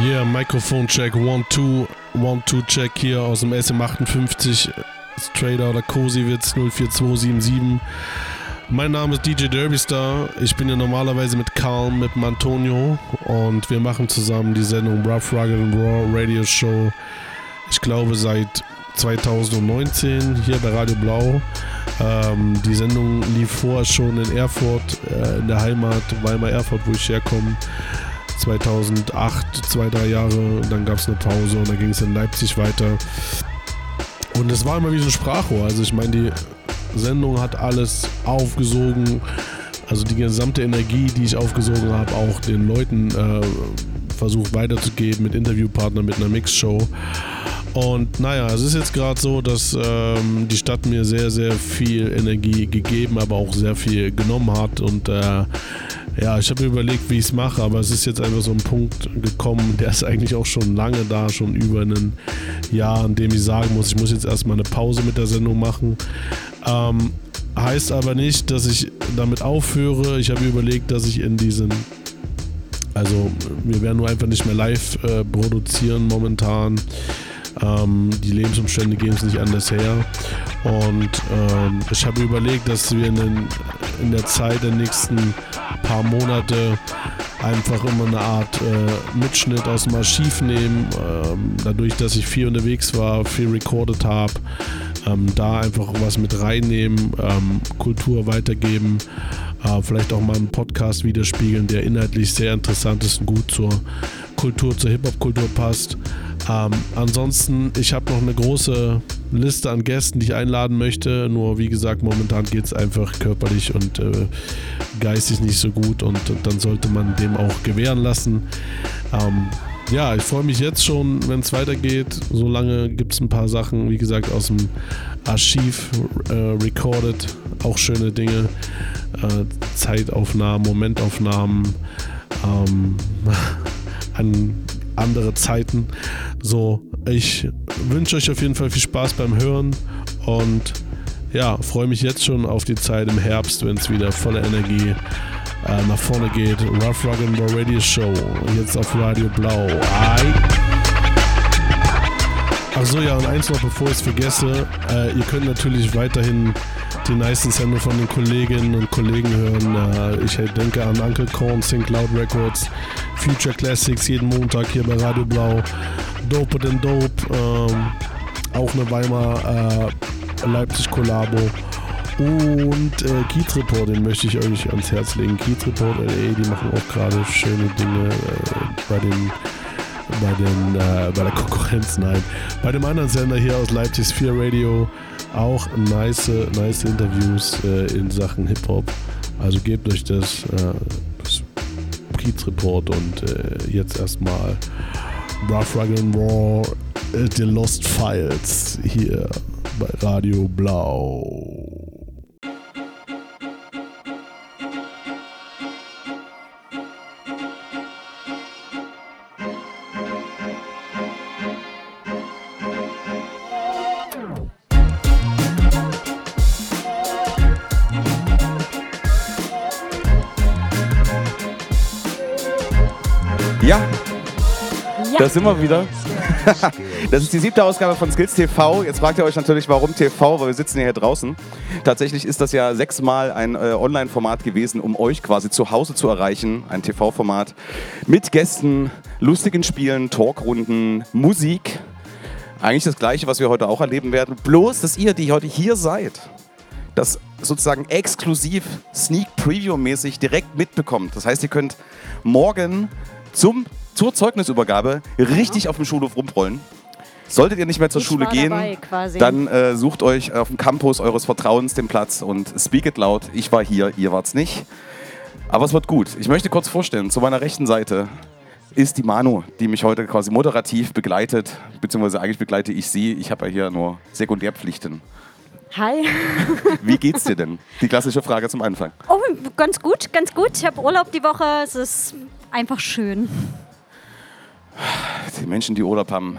Yeah, Mikrofon-Check, One-Two, One-Two-Check hier aus dem SM58, Trader oder Kosiewitz 04277. Mein Name ist DJ Derbystar. Ich bin ja normalerweise mit Karl, mit Antonio und wir machen zusammen die Sendung Rough Rugged and Raw Radio Show. Ich glaube seit 2019 hier bei Radio Blau. Ähm, die Sendung lief vorher schon in Erfurt, äh, in der Heimat, Weimar Erfurt, wo ich herkomme. 2008, zwei, drei Jahre, dann gab es eine Pause und dann ging es in Leipzig weiter. Und es war immer wie so ein Sprachrohr. Also ich meine, die Sendung hat alles aufgesogen. Also die gesamte Energie, die ich aufgesogen habe, auch den Leuten äh, versucht weiterzugeben mit Interviewpartnern, mit einer Mixshow. Und naja, es ist jetzt gerade so, dass ähm, die Stadt mir sehr, sehr viel Energie gegeben, aber auch sehr viel genommen hat. Und äh, ja, ich habe überlegt, wie ich es mache, aber es ist jetzt einfach so ein Punkt gekommen, der ist eigentlich auch schon lange da, schon über ein Jahr, an dem ich sagen muss, ich muss jetzt erstmal eine Pause mit der Sendung machen. Ähm, heißt aber nicht, dass ich damit aufhöre. Ich habe überlegt, dass ich in diesen also wir werden nur einfach nicht mehr live äh, produzieren momentan. Ähm, die Lebensumstände gehen es nicht anders her. Und ähm, ich habe überlegt, dass wir in, den, in, der Zeit der nächsten paar Monate einfach immer eine Art äh, Mitschnitt aus dem Archiv nehmen. Ähm, dadurch, dass ich viel unterwegs war, viel recorded habe, ähm, da einfach was mit reinnehmen, ähm, Kultur weitergeben äh, vielleicht auch mal einen Podcast widerspiegeln, der inhaltlich sehr interessant ist und gut zur Kultur, zur Hip-Hop-Kultur passt. Ähm, ansonsten, ich habe noch eine große Liste an Gästen, die ich einladen möchte. Nur wie gesagt, momentan geht es einfach körperlich und äh, geistig nicht so gut und, und, dann sollte man dem auch gewähren lassen. Ähm, ja, ich freue mich jetzt schon, wenn es weitergeht. Solange gibt es ein paar Sachen, wie gesagt, aus dem Archiv äh, recorded. Auch schöne Dinge. Äh, Zeitaufnahmen, Momentaufnahmen ähm, an andere Zeiten. So, ich wünsche euch auf jeden Fall viel Spaß beim Hören und ja, freue mich jetzt schon auf die Zeit im Herbst, wenn es wieder voller Energie äh, nach vorne geht. Rough Rock and Roll Radio Show, jetzt auf Radio Blau. Ai. Achso, ja, und eins noch, bevor ich es vergesse, äh, ihr könnt natürlich weiterhin die nice Sendungen von den Kolleginnen und Kollegen hören. Äh, ich denke an Uncle Corn, Think Loud Records, Future Classics jeden Montag hier bei Radio Blau, Dope Than Dope, ähm, auch eine Weimar äh, Leipzig Kollabo. Und äh, Keith Report, den möchte ich euch ans Herz legen. Keith Report LA, die machen auch gerade schöne Dinge äh, bei den bei den äh, bei der Konkurrenz, nein. Bei dem anderen Sender hier aus Leipzig Sphere Radio auch nice, nice Interviews äh, in Sachen Hip-Hop. Also gebt euch das, äh, das Kiez Report und äh, jetzt erstmal Rough Rugged and Raw äh, The Lost Files hier bei Radio Blau. Da sind wir wieder. Das ist die siebte Ausgabe von Skills TV. Jetzt fragt ihr euch natürlich, warum TV, weil wir sitzen hier draußen. Tatsächlich ist das ja sechsmal ein äh, Online-Format gewesen, um euch quasi zu Hause zu erreichen. Ein TV-Format mit Gästen, lustigen Spielen, Talkrunden, Musik. Eigentlich das Gleiche, was wir heute auch erleben werden. Bloß, dass ihr, die heute hier seid, das sozusagen exklusiv Sneak Preview-mäßig direkt mitbekommt. Das heißt, ihr könnt morgen zum, zur Zeugnisübergabe richtig auf dem Schulhof rumrollen. Solltet ihr nicht mehr zur Ich Schule gehen, dabei, dann äh, sucht euch auf dem Campus eures Vertrauens den Platz und speak it laut. Ich war hier, ihr wart's nicht. Aber es wird gut. Ich möchte kurz vorstellen, zu meiner rechten Seite ist die Manu, die mich heute quasi moderativ begleitet, beziehungsweise eigentlich begleite ich sie. Ich habe ja hier nur Sekundärpflichten. Hi. Wie geht's dir denn? Die klassische Frage zum Anfang. Oh, ganz gut, ganz gut. Ich habe Urlaub die Woche. Es ist einfach schön. Die Menschen, die Urlaub haben,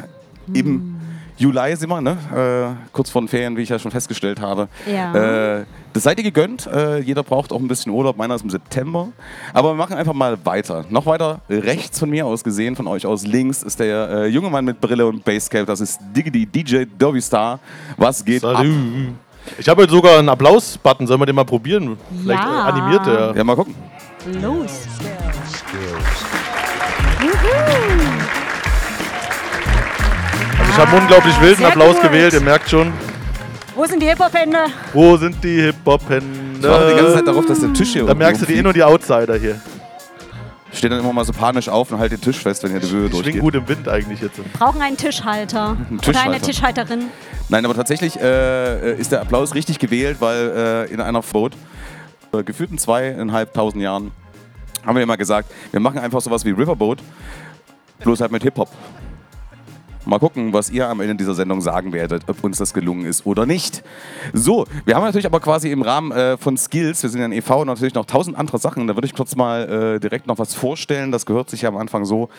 im Juli sind wir, ne? äh, kurz vor den Ferien, wie ich ja schon festgestellt habe. Ja. Äh, das seid ihr gegönnt. Äh, jeder braucht auch ein bisschen Urlaub. Meiner ist im September. Aber wir machen einfach mal weiter. Noch weiter rechts von mir aus gesehen, von euch aus links, ist der äh, junge Mann mit Brille und Basscap. Das ist Diggity DJ Derby Star. Was geht ab? Salü. Ich habe heute sogar einen Applaus-Button. Sollen wir den mal probieren? Vielleicht Ja. animiert der. Ja, mal gucken. Los. Also ich habe einen unglaublich wilden Sehr Applaus gut. gewählt. Ihr merkt schon. Wo sind die Hip-Hop-Hände? Wo sind die Hip-Hop-Hände? Ich warte die ganze Zeit darauf, dass der Tisch hier Da merkst du die In- und die Outsider hier. Steht dann immer mal so panisch auf und halt den Tisch fest, wenn ihr die Höhe Schwingt durchgeht. gut im Wind eigentlich jetzt. Brauchen einen Tischhalter. Oder Tischhalter. eine Tischhalterin. Nein, aber tatsächlich äh, ist der Applaus richtig gewählt, weil äh, in einer Boot, äh, gefühlten zweieinhalbtausend Jahren, haben wir immer gesagt, wir machen einfach sowas wie Riverboat, bloß halt mit Hip-Hop. Mal gucken, was ihr am Ende dieser Sendung sagen werdet, ob uns das gelungen ist oder nicht. So, wir haben natürlich aber quasi im Rahmen äh, von Skills, wir sind ja ein e.V. natürlich noch tausend andere Sachen. Da würde ich kurz mal äh, direkt noch was vorstellen. Das gehört sich ja am Anfang so,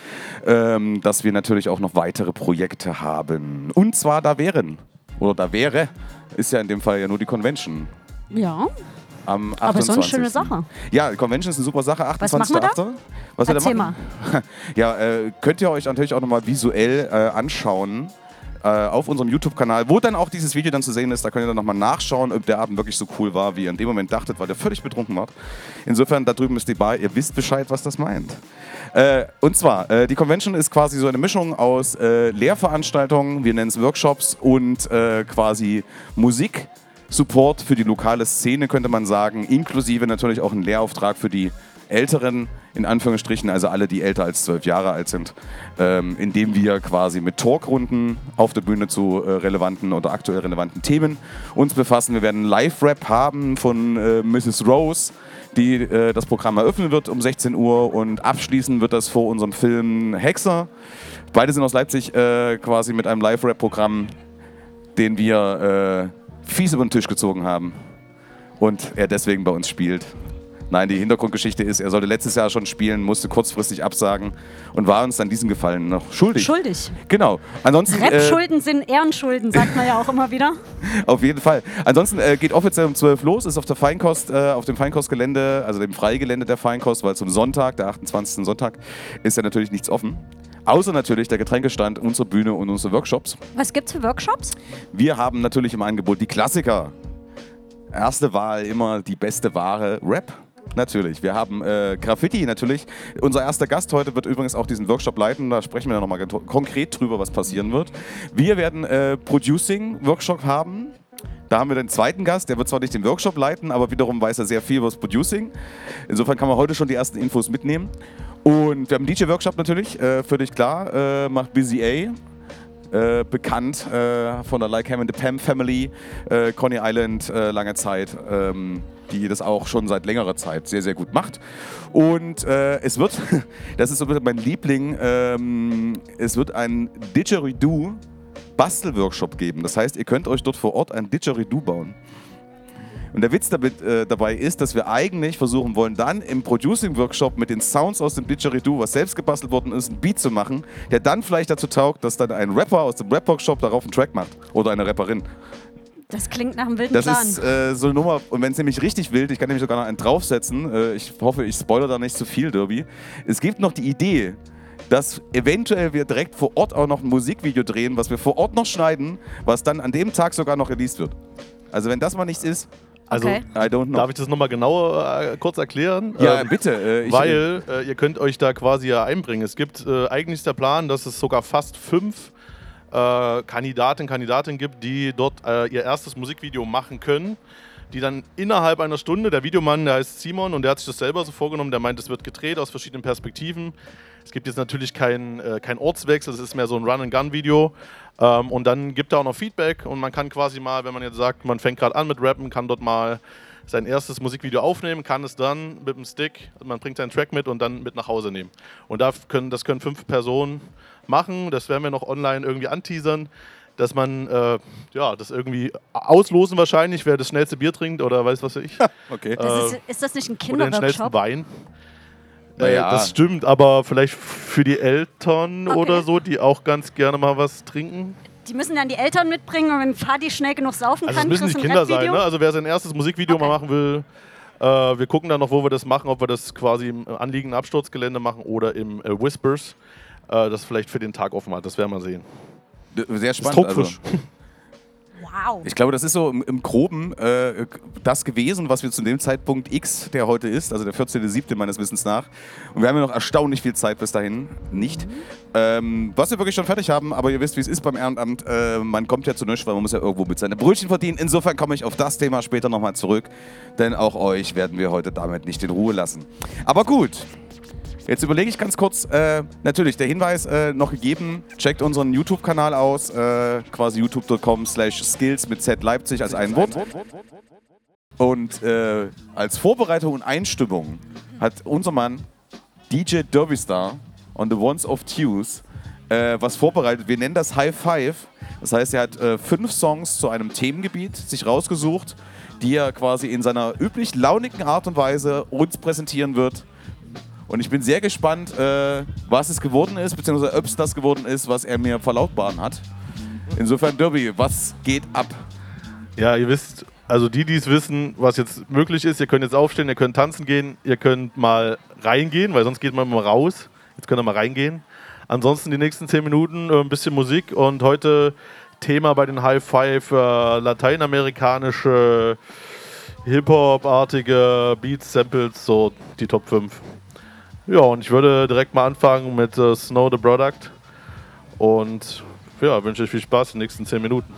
ähm, dass wir natürlich auch noch weitere Projekte haben. Und zwar da wären, oder da wäre, ist ja in dem Fall ja nur die Convention. Ja. Am Aber so eine 28.. schöne Sache. Ja, die Convention ist eine super Sache. Was machen wir da? 28.8.. Was wir da Erzähl machen? Ja, äh, könnt ihr euch natürlich auch nochmal visuell äh, anschauen. Äh, auf unserem YouTube-Kanal, wo dann auch dieses Video dann zu sehen ist, da könnt ihr dann nochmal nachschauen, ob der Abend wirklich so cool war, wie ihr in dem Moment dachtet, weil der völlig betrunken war. Insofern, da drüben ist die Bar, ihr wisst Bescheid, was das meint. Äh, und zwar, äh, die Convention ist quasi so eine Mischung aus äh, Lehrveranstaltungen, wir nennen es Workshops und äh, quasi Musik. Support für die lokale Szene, könnte man sagen, inklusive natürlich auch ein Lehrauftrag für die Älteren, in Anführungsstrichen, also alle, die älter als zwölf Jahre alt sind, ähm, indem wir quasi mit Talkrunden auf der Bühne zu äh, relevanten oder aktuell relevanten Themen uns befassen. Wir werden einen Live-Rap haben von äh, Mrs. Rose, die äh, das Programm eröffnen wird um 16 Uhr und abschließen wird das vor unserem Film Hexer. Beide sind aus Leipzig äh, quasi mit einem Live-Rap-Programm, den wir äh, fies über den Tisch gezogen haben und er deswegen bei uns spielt. Nein, die Hintergrundgeschichte ist, er sollte letztes Jahr schon spielen, musste kurzfristig absagen und war uns dann diesen Gefallen noch schuldig. Schuldig. Genau. Ansonsten äh, Rap-Schulden sind Ehrenschulden, sagt man ja auch immer wieder. auf jeden Fall. Ansonsten äh, geht offiziell um 12 los, ist auf der Feinkost, äh, auf dem Feinkostgelände, also dem Freigelände der Feinkost, weil zum Sonntag, der 28. Sonntag, ist ja natürlich nichts offen. Außer natürlich der Getränkestand, unsere Bühne und unsere Workshops. Was gibt's für Workshops? Wir haben natürlich im Angebot die Klassiker. Erste Wahl immer die beste Ware Rap. Natürlich. Wir haben äh, Graffiti natürlich. Unser erster Gast heute wird übrigens auch diesen Workshop leiten. Da sprechen wir dann nochmal konkret drüber, was passieren wird. Wir werden äh, Producing-Workshop haben. Da haben wir den zweiten Gast, der wird zwar nicht den Workshop leiten, aber wiederum weiß er sehr viel über das Producing. Insofern kann man heute schon die ersten Infos mitnehmen. Und wir haben einen DJ-Workshop natürlich, äh, völlig klar, äh, macht Busy A äh, bekannt äh, von der Like Ham and the Pam Family, äh, Coney Island äh, lange Zeit, ähm, die das auch schon seit längerer Zeit sehr, sehr gut macht. Und es wird, das ist so mein Liebling, ähm, es wird ein Didgeridoo Bastelworkshop geben. Das heißt, ihr könnt euch dort vor Ort ein Didgeridoo bauen. Und der Witz damit, äh, dabei ist, dass wir eigentlich versuchen wollen, dann im Producing-Workshop mit den Sounds aus dem Didgeridoo, was selbst gebastelt worden ist, einen Beat zu machen, der dann vielleicht dazu taugt, dass dann ein Rapper aus dem Rap-Workshop darauf einen Track macht. Oder eine Rapperin. Das klingt nach einem wilden Das Plan. ist äh, so eine Nummer, und wenn es nämlich richtig wild, ich kann nämlich sogar noch einen draufsetzen, äh, ich hoffe, ich spoilere da nicht zu viel, Derby. Es gibt noch die Idee, dass eventuell wir direkt vor Ort auch noch ein Musikvideo drehen, was wir vor Ort noch schneiden, was dann an dem Tag sogar noch released wird. Also wenn das mal nichts ist, Also, Okay. I don't know. darf ich das nochmal genau äh, kurz erklären? ja, Ähm, bitte. Äh, ich, Weil äh, ihr könnt euch da quasi ja einbringen. Es gibt äh, eigentlich ist der Plan, dass es sogar fast fünf äh, Kandidatinnen Kandidatinnen gibt, die dort äh, ihr erstes Musikvideo machen können, die dann innerhalb einer Stunde, der Videomann, der heißt Simon und der hat sich das selber so vorgenommen, der meint, es wird gedreht aus verschiedenen Perspektiven. Es gibt jetzt natürlich keinen äh, kein Ortswechsel, es ist mehr so ein Run-and-Gun-Video. Ähm, und dann gibt er auch noch Feedback und man kann quasi mal, wenn man jetzt sagt, man fängt gerade an mit Rappen, kann dort mal sein erstes Musikvideo aufnehmen, kann es dann mit dem Stick, man bringt seinen Track mit und dann mit nach Hause nehmen. Und da können, das können fünf Personen machen, das werden wir noch online irgendwie anteasern, dass man äh, ja, das irgendwie auslosen wahrscheinlich, wer das schnellste Bier trinkt oder weiß was ich. Okay. Das ist, ist das nicht ein Oder den schnellsten Kinderworkshop? Wein. Äh, Naja. Das stimmt, aber vielleicht für die Eltern Okay. oder so, die auch ganz gerne mal was trinken. Die müssen dann die Eltern mitbringen und wenn Fadi schnell genug saufen Also kann, müssen nicht du ein Kinder sein, ne? Also wer sein erstes Musikvideo Okay. mal machen will, äh, wir gucken dann noch, wo wir das machen, ob wir das quasi im anliegenden Absturzgelände machen oder im äh, Whispers. Äh, das vielleicht für den Tag offen hat, das werden wir sehen. Sehr Das ist spannend. Also. Wow. ich glaube, das ist so im, im Groben äh, das gewesen, was wir zu dem Zeitpunkt X, der heute ist, also der 14.07. meines Wissens nach. Und wir haben ja noch erstaunlich viel Zeit bis dahin nicht. Ähm, was wir wirklich schon fertig haben, aber ihr wisst, wie es ist beim Ehrenamt. Äh, man kommt ja zu nichts, weil man muss ja irgendwo mit seine Brötchen verdienen. Insofern komme ich auf das Thema später nochmal zurück, denn auch euch werden wir heute damit nicht in Ruhe lassen. Aber gut, Jetzt überlege ich ganz kurz, äh, natürlich der Hinweis äh, noch gegeben, checkt unseren YouTube-Kanal aus, äh, quasi youtube.com slash skills mit Z Leipzig als ein Wort. Und äh, als Vorbereitung und Einstimmung hat unser Mann DJ Derbystar on the Ones of Tues äh, was vorbereitet. Wir nennen das High Five. Das heißt, er hat äh, fünf Songs zu einem Themengebiet sich rausgesucht, die er quasi in seiner üblich launigen Art und Weise uns präsentieren wird. Und ich bin sehr gespannt, äh, was es geworden ist, beziehungsweise ob es das geworden ist, was er mir verlautbaren hat. Insofern, Derby, was geht ab? Ja, ihr wisst, also die, die es wissen, was jetzt möglich ist, ihr könnt jetzt aufstehen, ihr könnt tanzen gehen, ihr könnt mal reingehen, weil sonst geht man immer raus. Jetzt könnt ihr mal reingehen. Ansonsten die nächsten zehn Minuten äh, ein bisschen Musik und heute Thema bei den High Five äh, lateinamerikanische Hip-Hop-artige Beats, Samples, so die Top 5. Ja, und ich würde direkt mal anfangen mit äh, Snow the Product und ja, wünsche euch viel Spaß in den nächsten zehn Minuten.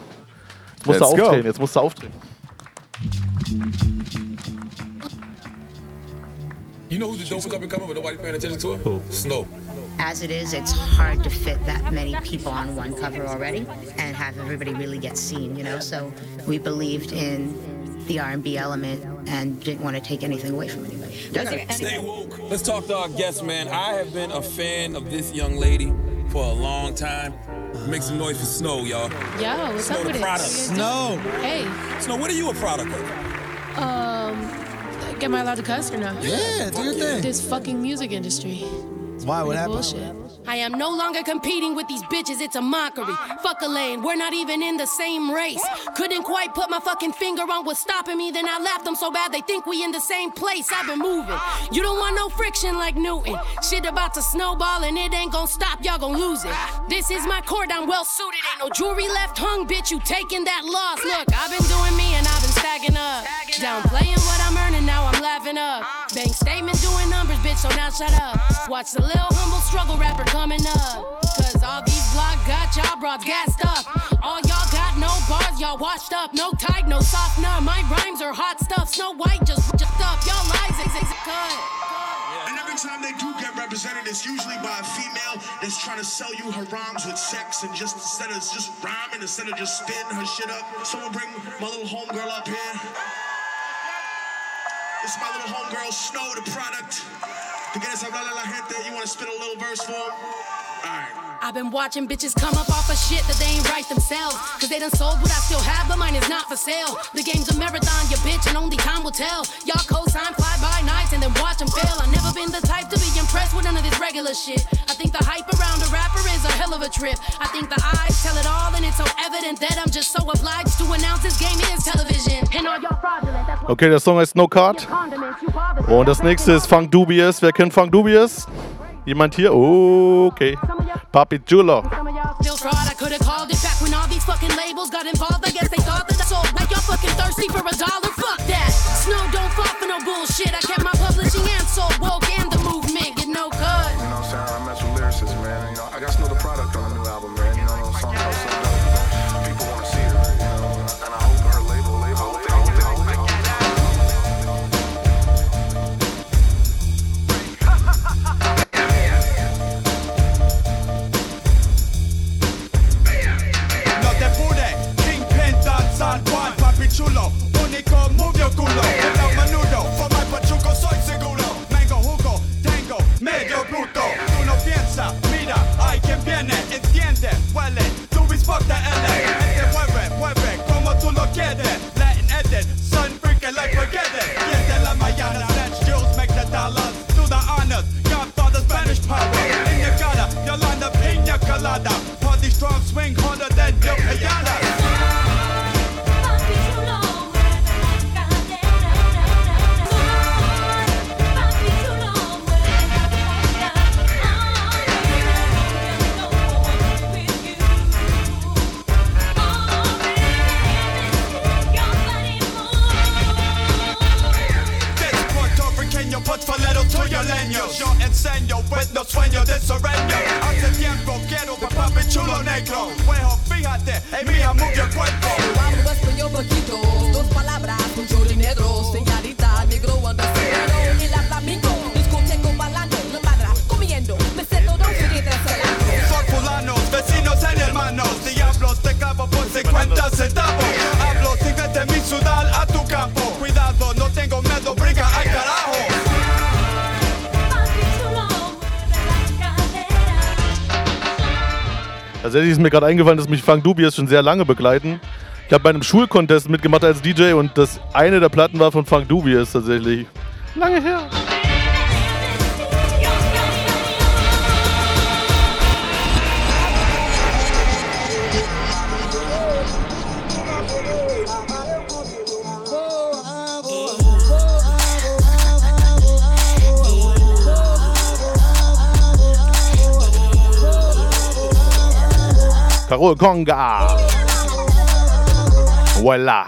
Jetzt musst Let's du go. aufdrehen, jetzt musst du aufdrehen. You know who the dopest up and coming, but nobody paying attention to it? Snow. As it is, it's hard to fit that many people on one cover already and have everybody really get seen, you know? So we believed in the R&B element and didn't want to take anything away from anybody. Stay woke. Let's talk to our guest, man. I have been a fan of this young lady for a long time. Make some noise for Snow, y'all. Yo, what's Snow up the with product. it? Snow. Hey, Snow, what are you a product of? um, am I allowed to cuss or no? Yeah, do your thing. This fucking music industry. Why? What It's happened? bullshit. I am no longer competing with these bitches, it's a mockery. Fuck a lane, we're not even in the same race. Couldn't quite put my fucking finger on what's stopping me, then I laughed them so bad they think we in the same place. I've been moving. You don't want no friction like Newton. Shit about to snowball and it ain't gonna stop, y'all gonna lose it. This is my court, I'm well suited. Ain't no jewelry left hung, bitch, you taking that loss. Look, I've been doing me and I've been stacking up. Downplaying what I'm earning, now I'm laughing up. Bank statement doing numbers, bitch, so now shut up. Watch the little humble struggle rapper coming up. Cause all these block got y'all broads gassed up. All y'all got no bars, y'all washed up. No tide, no softener. My rhymes are hot stuff. Snow White just just up. Y'all lies, ex- ex- cut. And every time they do get represented, it's usually by a female that's trying to sell you her rhymes with sex and just instead of just rhyming, instead of just spitting her shit up. Someone bring my little homegirl up here. Is my little homegirl, Snow, the product. To get us a la gente, you want to spit a little verse for him? Alright. I've been watching bitches come up off of shit that they ain't write themselves. Uh. Cause they done sold what I still have, but mine is not for sale. The game's a marathon, you bitch, and only time will tell. Y'all co-sign fly by nights and then watch them fail. I've never been the type to be impressed with none of this regular shit. I think the hype around a rapper is a hell of a trip. I think the eyes tell it all, and it's so evident that I'm just so obliged to announce this game is television. And all y'all fraudulent, Okay, der Song heißt No Card. condiments. Und das nächste ist Funk Dubious. Wer kennt Funk Dubious? Jemand hier? Okay. Papi it. Snow don't fall for no bullshit. I kept my publishing and woke and Tatsächlich ist mir gerade eingefallen, dass mich Frank Dubias schon sehr lange begleiten. Ich habe bei einem Schulcontest mitgemacht als DJ und das eine der Platten war von Frank Dubias tatsächlich. Lange her. Conga. Voilà.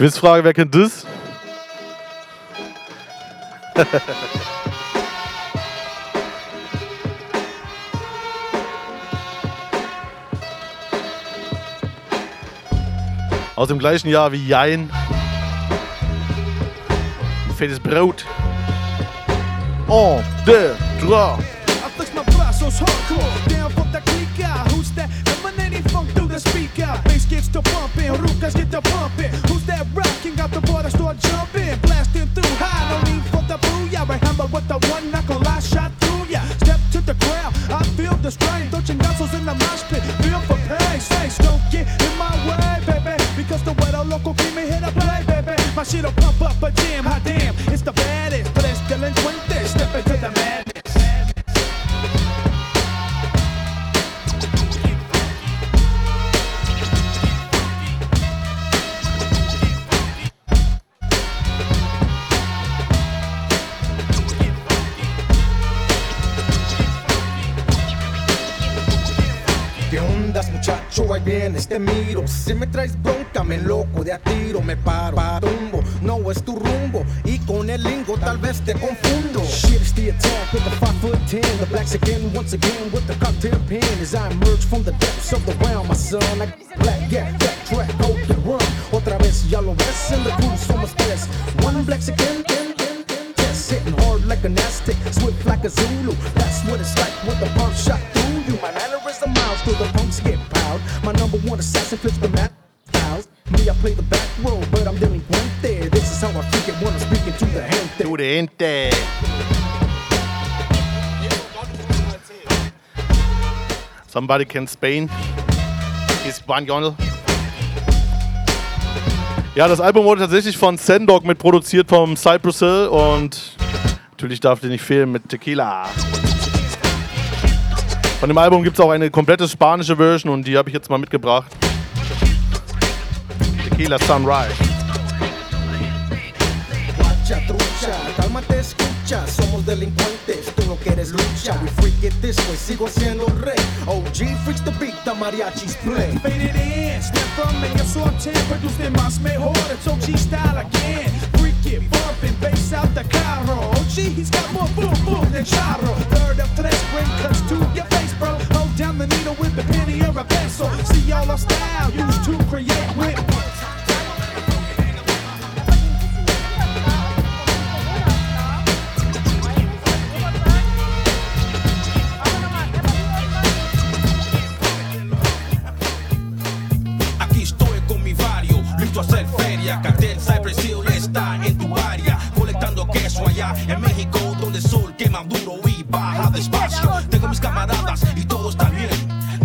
Quizfrage, wer kennt das? Aus dem gleichen Jahr wie Jein. Fettes Brot. Oh, deux, trois. Somebody Can Spain, Espanol. Ja, das Album wurde tatsächlich von Sendog mitproduziert vom Cypress Hill und natürlich darf die nicht fehlen mit Tequila. Von dem Album gibt es auch eine komplette spanische Version und die habe ich jetzt mal mitgebracht. Tequila Sunrise. Somos delincuentes. que eres lucha. We freak it this way, sigo siendo el rey. OG freaks the beat, the mariachis play. Fade it in, step from me, yo soy 10, produced más mejor. It's OG style again. Freak it, bumping, bass out the carro. OG, he's got more boom boom than charro. Third of tres, bring cuts to your face, bro. Hold down the needle with the penny or a pencil. See all our style, used to create with en México, donde el sol quema duro y baja despacio. Tengo mis camaradas y todo está bien.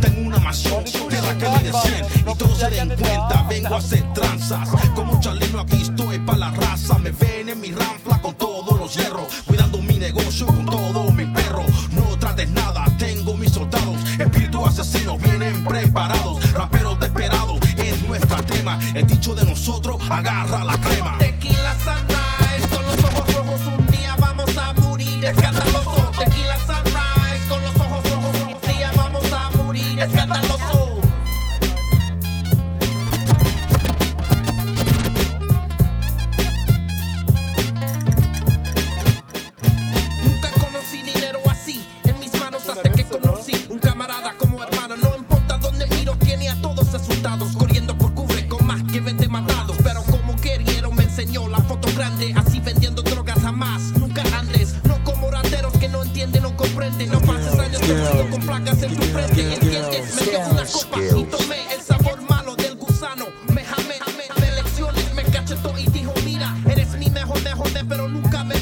Tengo una mansión, tierra que mide 100 y todos se den cuenta. Vengo a hacer tranzas. Con mucha lino aquí estoy para la raza. Me ven en mi ranfla con todos los hierros. Cuidando mi negocio con todo mi perro. No trates nada, tengo mis soldados. Espíritus asesinos vienen preparados. Raperos desesperados es nuestra tema. El dicho de nosotros agarra la crema.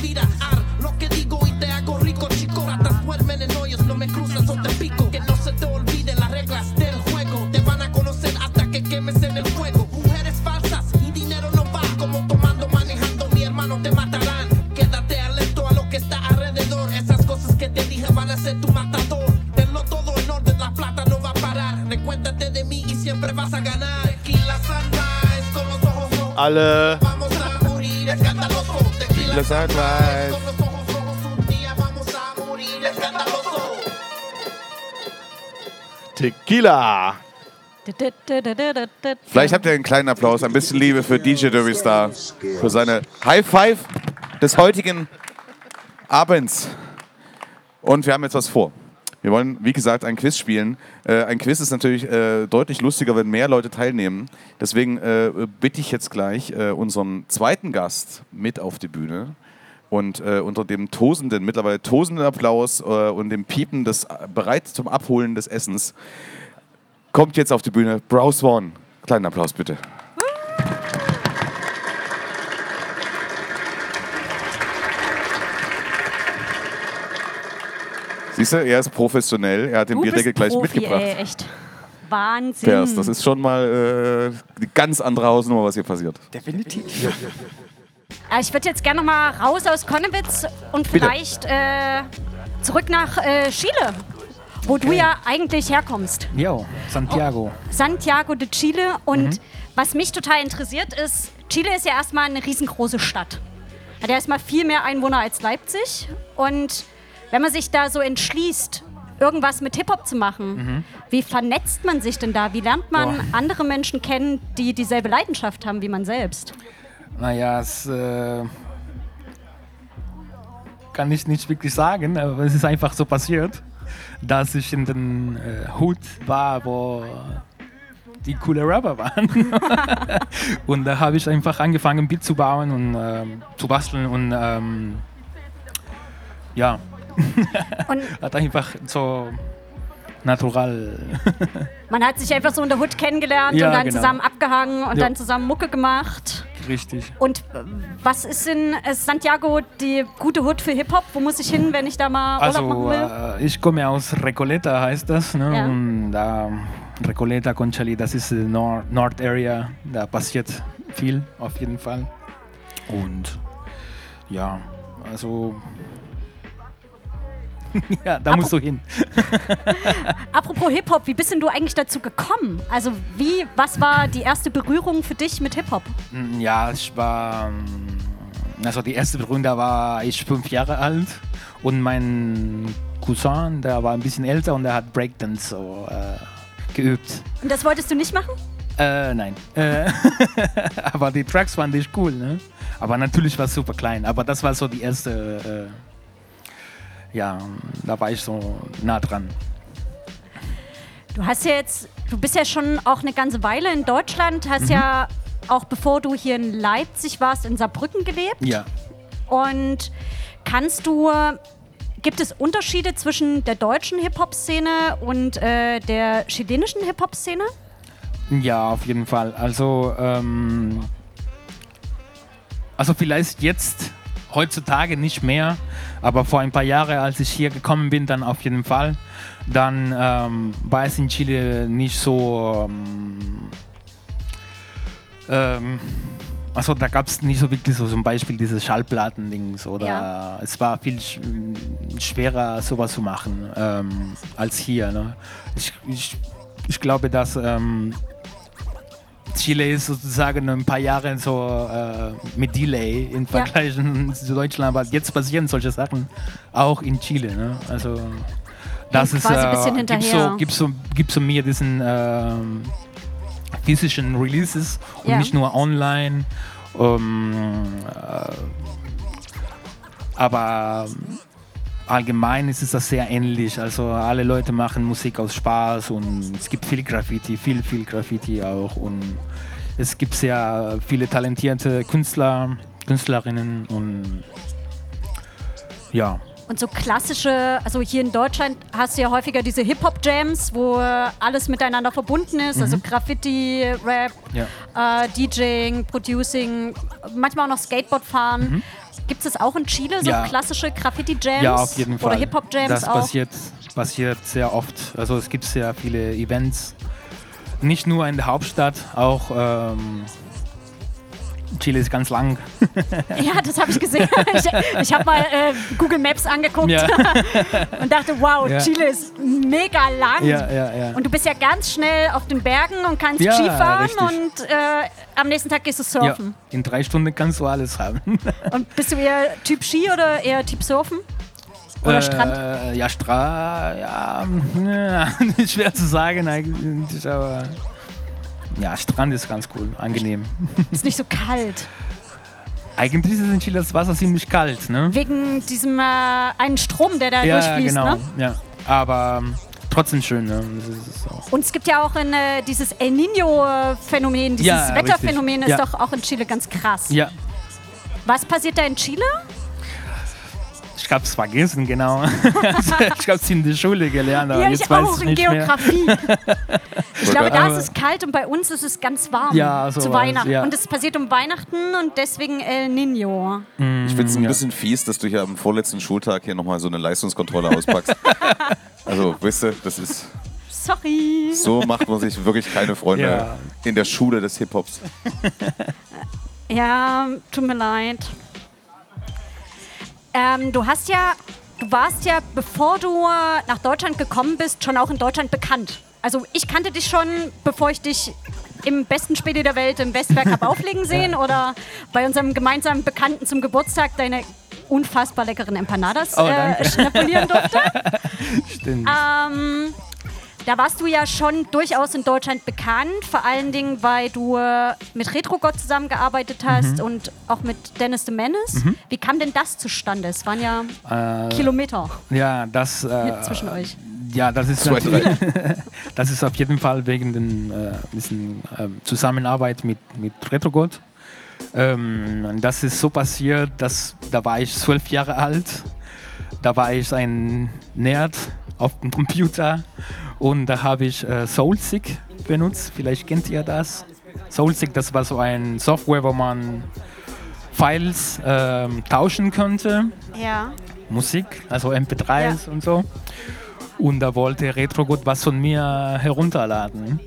Miras. Ar, lo que digo y te hago rico, chico. Ratas duermen en hoyos, no me cruzas o te pico. Que no se te olviden las reglas del juego. Te van a conocer hasta que quemes en el fuego. Mujeres falsas y dinero no va. Como tomando, manejando, mi hermano te matarán. Quédate alerto a lo que está alrededor. Esas cosas que te dije van a ser tu matador. Tenlo todo en orden, la plata no va a parar. Recuérdate de mí y siempre vas a ganar. Tequila sunrise con los ojos rojos. Morir escandaloso. Tequila. Vielleicht habt ihr einen kleinen Applaus, ein bisschen Liebe für DJ Derby Star, für seine High Five des heutigen Abends. Und wir haben jetzt was vor. Wir wollen, wie gesagt, ein Quiz spielen. Äh, ein Quiz ist natürlich äh, deutlich lustiger, wenn mehr Leute teilnehmen. Deswegen äh, bitte ich jetzt gleich äh, unseren zweiten Gast mit auf die Bühne. Und äh, unter dem tosenden, mittlerweile tosenden Applaus äh, und dem Piepen des äh, bereit zum Abholen des Essens kommt jetzt auf die Bühne Brow Swan. Kleinen Applaus bitte. Siehst du, er ist professionell, er hat den Du Bierdeckel gleich Profi, mitgebracht. Ey, echt. Wahnsinn. Das ist schon mal äh, eine ganz andere Hausnummer, was hier passiert. Definitiv. Äh, Ich würde jetzt gerne noch mal raus aus Konnewitz und vielleicht äh, zurück nach äh, Chile, wo du ja eigentlich herkommst. Jo, Santiago. Santiago de Chile. Und Mhm. was mich total interessiert ist, Chile ist ja erstmal eine riesengroße Stadt. Hat ja erstmal viel mehr Einwohner als Leipzig. Und wenn man sich da so entschließt, irgendwas mit Hip-Hop zu machen, Mhm. wie vernetzt man sich denn da? Wie lernt man Boah. andere Menschen kennen, die dieselbe Leidenschaft haben wie man selbst? Naja, es äh, kann ich nicht wirklich sagen, aber es ist einfach so passiert, dass ich in den äh, Hut war, wo die coole Rapper waren. und da habe ich einfach angefangen, ein Beat zu bauen und ähm, zu basteln und ähm, ja, hat einfach so natural. Man hat sich einfach so in der Hood kennengelernt Ja, und dann genau. zusammen abgehangen und Ja. dann zusammen Mucke gemacht. Richtig. Und äh, was ist in äh, Santiago die gute Hood für Hip-Hop? Wo muss ich hin, wenn ich da mal Urlaub Also, machen will? äh, ich komme aus Recoleta, heißt das. Ne? Ja. Und da, Recoleta, Conchalí, das ist die Nord, Nord Area. Da passiert viel, auf jeden Fall. Und ja, also. ja, da musst du hin. Apropos Hip-Hop, wie bist denn du eigentlich dazu gekommen? Also, wie, was war die erste Berührung für dich mit Hip-Hop? Mm, Ja, ich war. ähm, Also, die erste Berührung, da war ich fünf Jahre alt. Und mein Cousin, der war ein bisschen älter und der hat Breakdance so äh, geübt. Und das wolltest du nicht machen? Äh, nein. Äh, aber die Tracks fand ich cool, ne? Aber natürlich war es super klein. Aber das war so die erste. Ja, da war ich so nah dran. Du hast ja jetzt, du bist ja schon auch eine ganze Weile in Deutschland, hast Mhm. ja auch bevor du hier in Leipzig warst, in Saarbrücken gelebt. Ja. Und kannst du, gibt es Unterschiede zwischen der deutschen Hip-Hop-Szene und äh, der chilenischen Hip-Hop-Szene? Ja, auf jeden Fall. Also, ähm, also vielleicht jetzt, heutzutage nicht mehr, aber vor ein paar Jahren, als ich hier gekommen bin, dann auf jeden Fall. Dann ähm, war es in Chile nicht so. Ähm, ähm, also da gab es nicht so wirklich so zum Beispiel diese Schallplatten-Dings oder Ja. es war viel sch schwerer sowas zu machen ähm, als hier. Ne? Ich, ich, ich glaube, dass ähm, Chile ist sozusagen ein paar Jahre so äh, mit Delay im Ja. Vergleich zu Deutschland, aber jetzt passieren solche Sachen auch in Chile. Ne? Also das ist bisschen gibt so, gibt so, gibt so mir diesen ähm, physischen Releases und Ja. nicht nur online. Ähm, äh, aber allgemein ist es das sehr ähnlich. Also alle Leute machen Musik aus Spaß und es gibt viel Graffiti, viel, viel Graffiti auch. Und es gibt sehr viele talentierte Künstler, Künstlerinnen und ja. Und so klassische, also hier in Deutschland hast du ja häufiger diese Hip-Hop-Jams, wo alles miteinander verbunden ist. Also Mhm. Graffiti, Rap, Ja. äh, DJing, Producing, manchmal auch noch Skateboard fahren. Gibt es das auch in Chile, so Ja. klassische Graffiti-Jams? Ja, auf jeden Fall. Oder Hip-Hop-Jams Das auch? passiert, passiert sehr oft. Also es gibt sehr viele Events. Nicht nur in der Hauptstadt, auch ähm, Chile ist ganz lang. Ja, das habe ich gesehen. Ich, ich habe mal äh, Google Maps angeguckt Ja. und dachte, wow, Ja. Chile ist mega lang. Ja. Und du bist ja ganz schnell auf den Bergen und kannst Skifahren und äh, am nächsten Tag gehst du surfen. in drei Stunden kannst du alles haben. Und bist du eher Typ Ski oder eher Typ Surfen? Oder äh, Strand? Ja, Stra ja, ja, schwer zu sagen eigentlich, aber ja, Strand ist ganz cool, angenehm. Ist nicht so kalt. Eigentlich ist in Chile das Wasser ziemlich kalt, ne? Wegen diesem äh, einen Strom, der da ja, durchfließt. genau, Ne? ja. Aber ähm, trotzdem schön, ne? Und es gibt ja auch in, äh, dieses El Nino-Phänomen, dieses Ja, Wetterphänomen richtig. ist Ja. doch auch in Chile ganz krass. Ja, Was passiert da in Chile? Ich hab's vergessen, genau. ich hab's in der Schule gelernt, aber ja, jetzt ich weiß auch ich in nicht Geografie. ich glaube, da ist es kalt und bei uns ist es ganz warm Ja, zu sowas, Weihnachten. ja. Und es passiert um Weihnachten und deswegen El Nino. Ich finde es ein bisschen fies, dass du hier am vorletzten Schultag hier nochmal so eine Leistungskontrolle auspackst. also, weißt du, das ist. Sorry. So macht man sich wirklich keine Freunde Ja. in der Schule des Hip-Hops. Ja, tut mir leid. Ähm, du hast ja, du warst ja, bevor du nach Deutschland gekommen bist, schon auch in Deutschland bekannt. Also ich kannte dich schon, bevor ich dich im besten Späti der Welt im Westberg habe auflegen sehen oder bei unserem gemeinsamen Bekannten zum Geburtstag deine unfassbar leckeren Empanadas Oh, äh, danke. schnabulieren durfte. Stimmt. Ähm, da warst du ja schon durchaus in Deutschland bekannt, vor allen Dingen, weil du äh, mit Retrogott zusammengearbeitet hast Mhm. und auch mit Dennis de Menace. Mhm. Wie kam denn das zustande? Es waren ja Äh, Kilometer Ja, das. Äh, zwischen euch. Ja, das ist das ist auf jeden Fall wegen den äh, ähm, Zusammenarbeit mit, mit Retrogod. Ähm, und das ist so passiert, dass da war ich zwölf Jahre alt. Da war ich ein Nerd auf dem Computer und da habe ich äh, Soulseek benutzt. Vielleicht kennt ihr das. Soulseek, das war so ein Software, wo man Files ähm, tauschen konnte. Ja. Musik, also MP3s und so. Und da wollte Retrogod was von mir herunterladen.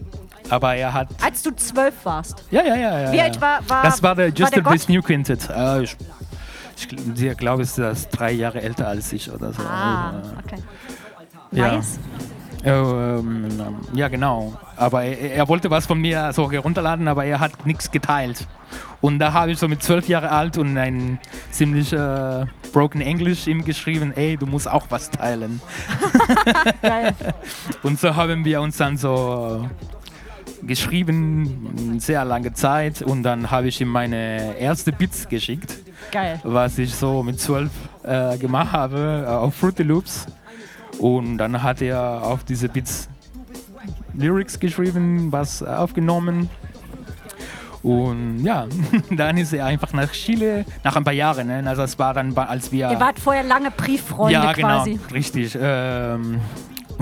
Aber er hat. Als du zwölf warst. Ja, ja, ja. ja Wie ja. alt war, war Das war der war Just der a Bit? New Quintet. Äh, ich ich gl- ich glaube, ist das drei Jahre älter als ich oder so. Ah, okay. Ja. Nice. Ähm, ja, genau. Aber er, er wollte was von mir so herunterladen, aber er hat nichts geteilt. Und da habe ich so mit zwölf Jahre alt und ein ziemlich äh, broken English ihm geschrieben, ey, du musst auch was teilen. und so haben wir uns dann so geschrieben, sehr lange Zeit. Und dann habe ich ihm meine erste Bits geschickt Geil. was ich so mit zwölf äh, gemacht habe äh, auf Fruity Loops. Und dann hat er auf diese Beats Lyrics geschrieben, was aufgenommen. Und ja, dann ist er einfach nach Chile, nach ein paar Jahren. Ne? Also das war dann, als wir... Ihr wart vorher lange Brieffreunde ja, genau, quasi. richtig. Ähm,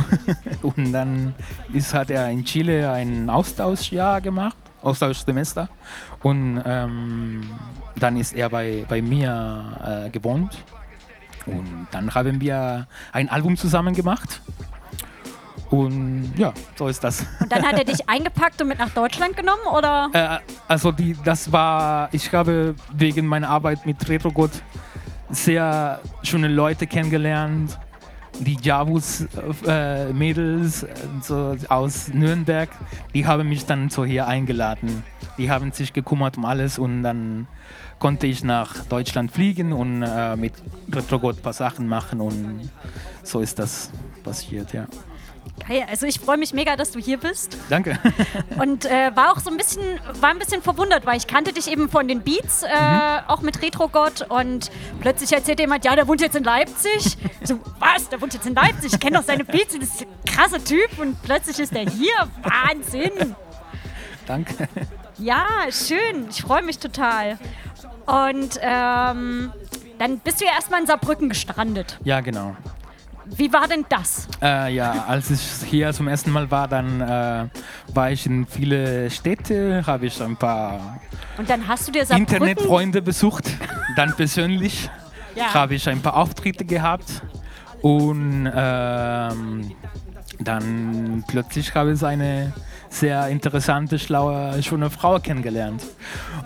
und dann ist, hat er in Chile ein Austauschjahr gemacht. Austauschsemester. Und ähm, dann ist er bei, bei mir äh, gewohnt. Und dann haben wir ein Album zusammen gemacht. Und ja, so ist das. Und dann hat er dich eingepackt und mit nach Deutschland genommen, oder? Äh, also die, das war, ich habe wegen meiner Arbeit mit Retrogod sehr schöne Leute kennengelernt. Die Javus äh, Mädels äh, so aus Nürnberg, die haben mich dann so hier eingeladen. Die haben sich gekümmert um alles und dann konnte ich nach Deutschland fliegen und äh, mit Retrogod ein paar Sachen machen und so ist das passiert, ja. Geil, also ich freue mich mega, dass du hier bist. Danke. Und äh, war auch so ein bisschen, war ein bisschen verwundert, weil ich kannte dich eben von den Beats, äh, auch mit Retrogott und plötzlich erzählt jemand, ja, der wohnt jetzt in Leipzig. so, was, der wohnt jetzt in Leipzig? Ich kenne doch seine Beats, das ist ein krasser Typ und plötzlich ist er hier. Wahnsinn. Danke. Ja, schön. Ich freue mich total. Und ähm, dann bist du ja erstmal in Saarbrücken gestrandet. Ja, genau. Wie war denn das? Äh, ja, als ich hier zum ersten Mal war, dann äh, war ich in viele Städte, habe ich ein paar Und dann hast du dir Saarbrücken... Internetfreunde besucht, dann persönlich Ja. habe ich ein paar Auftritte gehabt und ähm, dann plötzlich habe ich eine sehr interessante, schlaue, schöne Frau kennengelernt.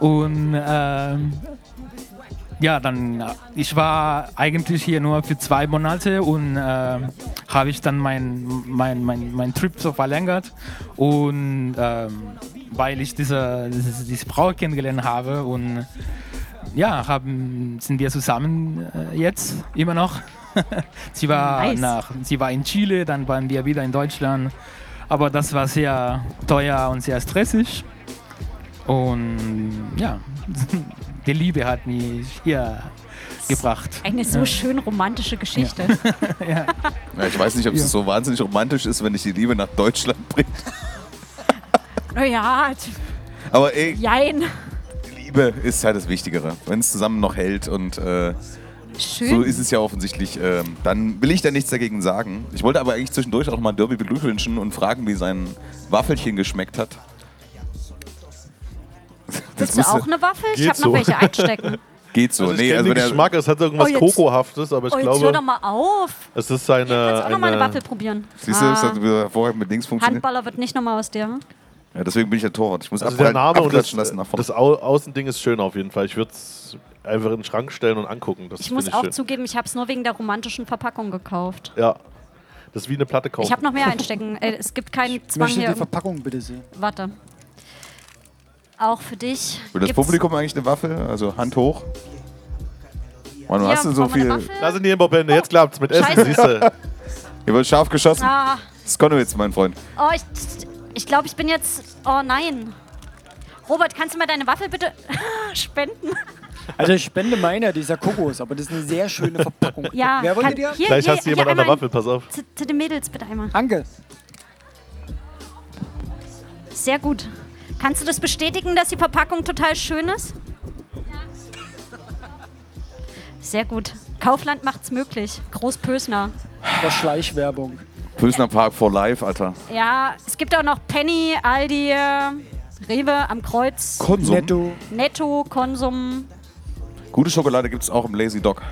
Und ähm, ja, dann, äh, ich war eigentlich hier nur für zwei Monate und äh, habe ich dann mein, mein, mein, mein Trip so verlängert. Und ähm, weil ich diese, diese, diese Frau kennengelernt habe und ja, haben, sind wir zusammen äh, jetzt immer noch. sie, war Nice. nach, sie war in Chile, dann waren wir wieder in Deutschland. Aber das war sehr teuer und sehr stressig. Und ja, die Liebe hat mich hier gebracht. Eine so Ja. schön romantische Geschichte. ja. Ja, ich weiß nicht, ob es so wahnsinnig romantisch ist, wenn ich die Liebe nach Deutschland bringe. Naja, Aber ey, jein. Liebe ist halt das Wichtigere. Wenn es zusammen noch hält und äh, Schön. so ist es ja offensichtlich, ähm, dann will ich da nichts dagegen sagen. Ich wollte aber eigentlich zwischendurch auch mal Derby beglückwünschen und fragen, wie sein Waffelchen geschmeckt hat. Willst du auch eine Waffel? Ich habe noch so. welche einstecken. Geht so. Also ich nee, also den wenn er- Geschmack, es hat irgendwas Oh, jetzt- Kokohaftes, aber ich oh, jetzt glaube, hör doch mal auf. es ist seine. Kannst auch noch mal eine eine- Waffel probieren. Siehst du, das Ah, hat wieder vorher mit links funktioniert. Handballer wird nicht nochmal aus dir. Ja, deswegen bin ich der Torwart. Ich muss Also der abprall- Name und das, lassen nach vorne. das Au Außending ist schön auf jeden Fall. Ich würde es einfach in den Schrank stellen und angucken. Das Ich muss ich auch schön. zugeben, ich habe es nur wegen der romantischen Verpackung gekauft. Ja. Das ist wie eine Platte kaufen. Ich habe noch mehr einstecken. Äh, es gibt keinen Ich Zwang möchte hier. die Verpackung bitte sehen. Warte. Auch für dich. Will das Publikum eigentlich eine Waffe? Also Hand hoch. Mann, du hast denn so viel. Waffe? Da sind die Himbeerbände, jetzt klappt's mit Essen, Scheiße. siehst du. Hier wird scharf geschossen. Ah, Skonowitz, mein Freund. oh, ich, ich glaube, ich bin jetzt. Oh nein. Robert, kannst du mal deine Waffel bitte spenden? Also ich spende meiner, dieser Kokos, aber das ist eine sehr schöne Verpackung. Ja, Wer kann- wollte dir? hier, Gleich hier, hast du jemand hier an der einmal Waffel, pass auf. Zu, zu den Mädels bitte einmal. Danke. Sehr gut. Kannst du das bestätigen, dass die Verpackung total schön ist? Sehr gut. Kaufland macht's möglich. Großpösner. Das Schleichwerbung. Pösner Park for Life, Alter. Ja, es gibt auch noch Penny, Aldi, äh, Rewe am Kreuz. Konsum. Netto. Netto, Konsum, Gute Schokolade gibt es auch im Lazy Dog.